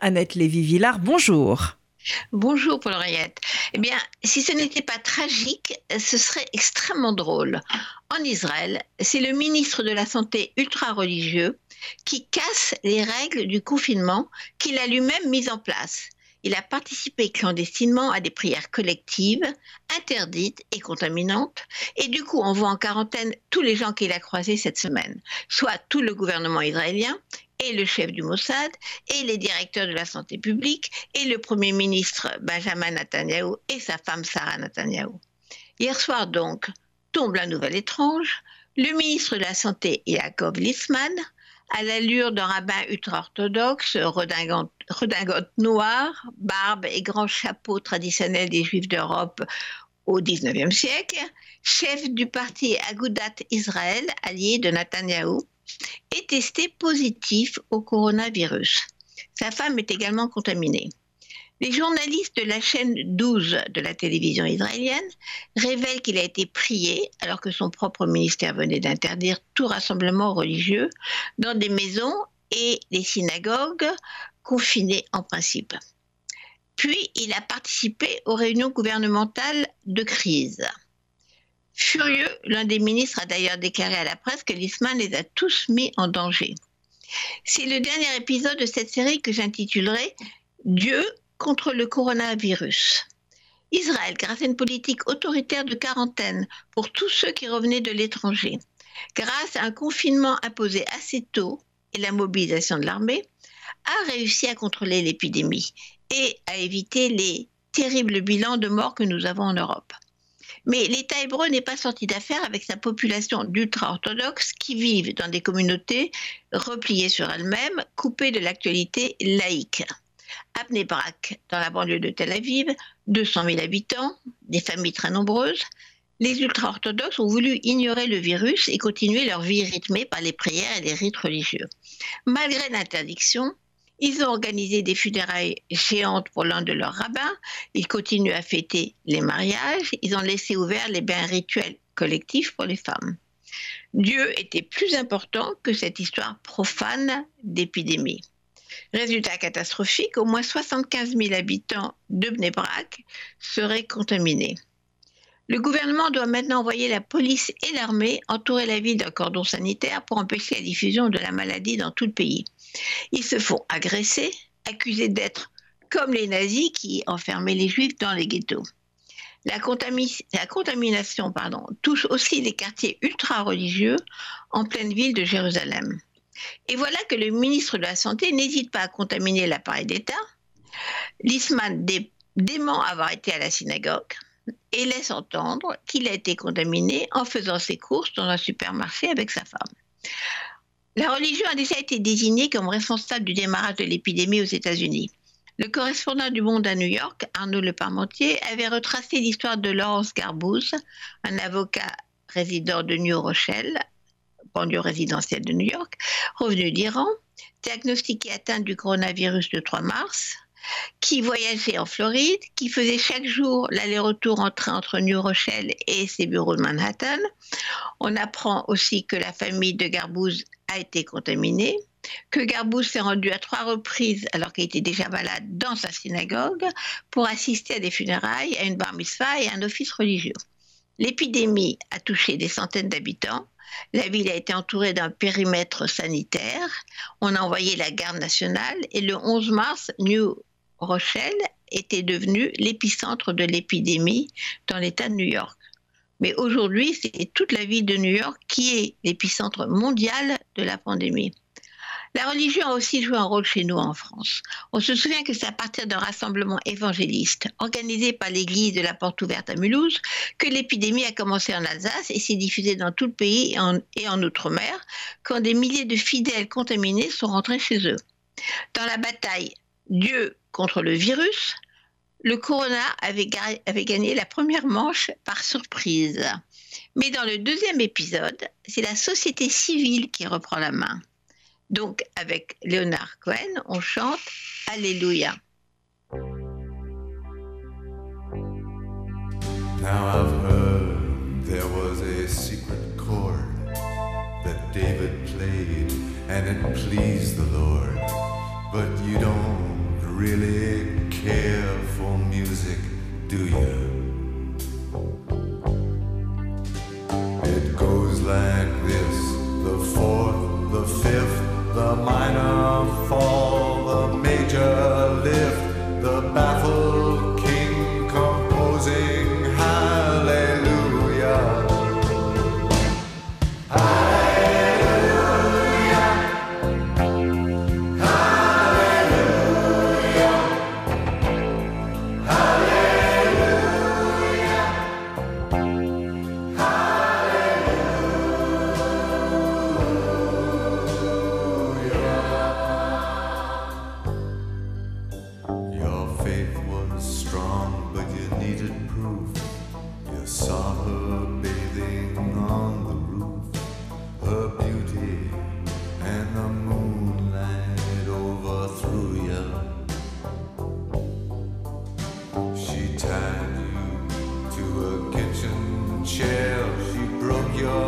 Annette Lévy-Villard, bonjour. Bonjour Paul Henriette. Eh bien, si ce n'était pas tragique, ce serait extrêmement drôle. En Israël, c'est le ministre de la Santé ultra-religieux qui casse les règles du confinement qu'il a lui-même mis en place. Il a participé clandestinement à des prières collectives, interdites et contaminantes, et du coup envoie en quarantaine tous les gens qu'il a croisés cette semaine, soit tout le gouvernement israélien et le chef du Mossad, et les directeurs de la santé publique, et le Premier ministre Benjamin Netanyahu et sa femme Sarah Netanyahu. Hier soir donc, tombe la nouvelle étrange, le ministre de la Santé Yaakov Litzman, à l'allure d'un rabbin ultra-orthodoxe, redingote, redingote noire, barbe et grand chapeau traditionnel des Juifs d'Europe au XIXe siècle, chef du parti Agudat Israël, allié de Netanyahou, est testé positif au coronavirus. Sa femme est également contaminée. Les journalistes de la chaîne 12 de la télévision israélienne révèlent qu'il a été prié, alors que son propre ministère venait d'interdire tout rassemblement religieux, dans des maisons et des synagogues confinées en principe. Puis, il a participé aux réunions gouvernementales de crise. Furieux, l'un des ministres a d'ailleurs déclaré à la presse que Lisman les a tous mis en danger. C'est le dernier épisode de cette série que j'intitulerai Dieu contre le coronavirus. Israël, grâce à une politique autoritaire de quarantaine pour tous ceux qui revenaient de l'étranger, grâce à un confinement imposé assez tôt et la mobilisation de l'armée, a réussi à contrôler l'épidémie et à éviter les terribles bilans de morts que nous avons en Europe. Mais l'État hébreu n'est pas sorti d'affaire avec sa population d'ultra-orthodoxes qui vivent dans des communautés repliées sur elles-mêmes, coupées de l'actualité laïque. Abnebrak, dans la banlieue de Tel Aviv, 200 000 habitants, des familles très nombreuses, les ultra-orthodoxes ont voulu ignorer le virus et continuer leur vie rythmée par les prières et les rites religieux. Malgré l'interdiction, ils ont organisé des funérailles géantes pour l'un de leurs rabbins. Ils continuent à fêter les mariages. Ils ont laissé ouverts les bains rituels collectifs pour les femmes. Dieu était plus important que cette histoire profane d'épidémie. Résultat catastrophique, au moins 75 000 habitants de Bnebrak seraient contaminés. Le gouvernement doit maintenant envoyer la police et l'armée entourer la ville d'un cordon sanitaire pour empêcher la diffusion de la maladie dans tout le pays. Ils se font agresser, accusés d'être comme les nazis qui enfermaient les juifs dans les ghettos. La, contamination touche aussi les quartiers ultra-religieux en pleine ville de Jérusalem. Et voilà que le ministre de la Santé n'hésite pas à contaminer l'appareil d'État. Lisman dément avoir été à la synagogue et laisse entendre qu'il a été contaminé en faisant ses courses dans un supermarché avec sa femme. La religion a déjà été désignée comme responsable du démarrage de l'épidémie aux États-Unis. Le correspondant du Monde à New York, Arnaud Le Parmentier, avait retracé l'histoire de Laurence Garbouze, un avocat résident de New Rochelle, banlieue résidentielle de New York, revenu d'Iran, diagnostiqué atteint du coronavirus le 3 mars, qui voyageait en Floride, qui faisait chaque jour l'aller-retour en train entre New Rochelle et ses bureaux de Manhattan. On apprend aussi que la famille de Garbouze a été contaminée, que Garbouze s'est rendu à trois reprises alors qu'il était déjà malade dans sa synagogue pour assister à des funérailles, à une bar mitzvah et à un office religieux. L'épidémie a touché des centaines d'habitants. La ville a été entourée d'un périmètre sanitaire. On a envoyé la garde nationale et le 11 mars, New Rochelle était devenu l'épicentre de l'épidémie dans l'État de New York. Mais aujourd'hui, c'est toute la ville de New York qui est l'épicentre mondial de la pandémie. La religion a aussi joué un rôle chez nous en France. On se souvient que c'est à partir d'un rassemblement évangéliste organisé par l'église de la Porte Ouverte à Mulhouse que l'épidémie a commencé en Alsace et s'est diffusée dans tout le pays et en Outre-mer quand des milliers de fidèles contaminés sont rentrés chez eux. Dans la bataille Dieu contre le virus, le Corona avait, gagné la première manche par surprise. Mais dans le deuxième épisode, c'est la société civile qui reprend la main. Donc, avec Léonard Cohen, on chante Alléluia. Now I've heard there was a secret chord that David played and it pleased the Lord. But you don't really care for music, do you? Saw her bathing on the roof, her beauty and the moonlight overthrew you. She tied you to a kitchen chair, she broke your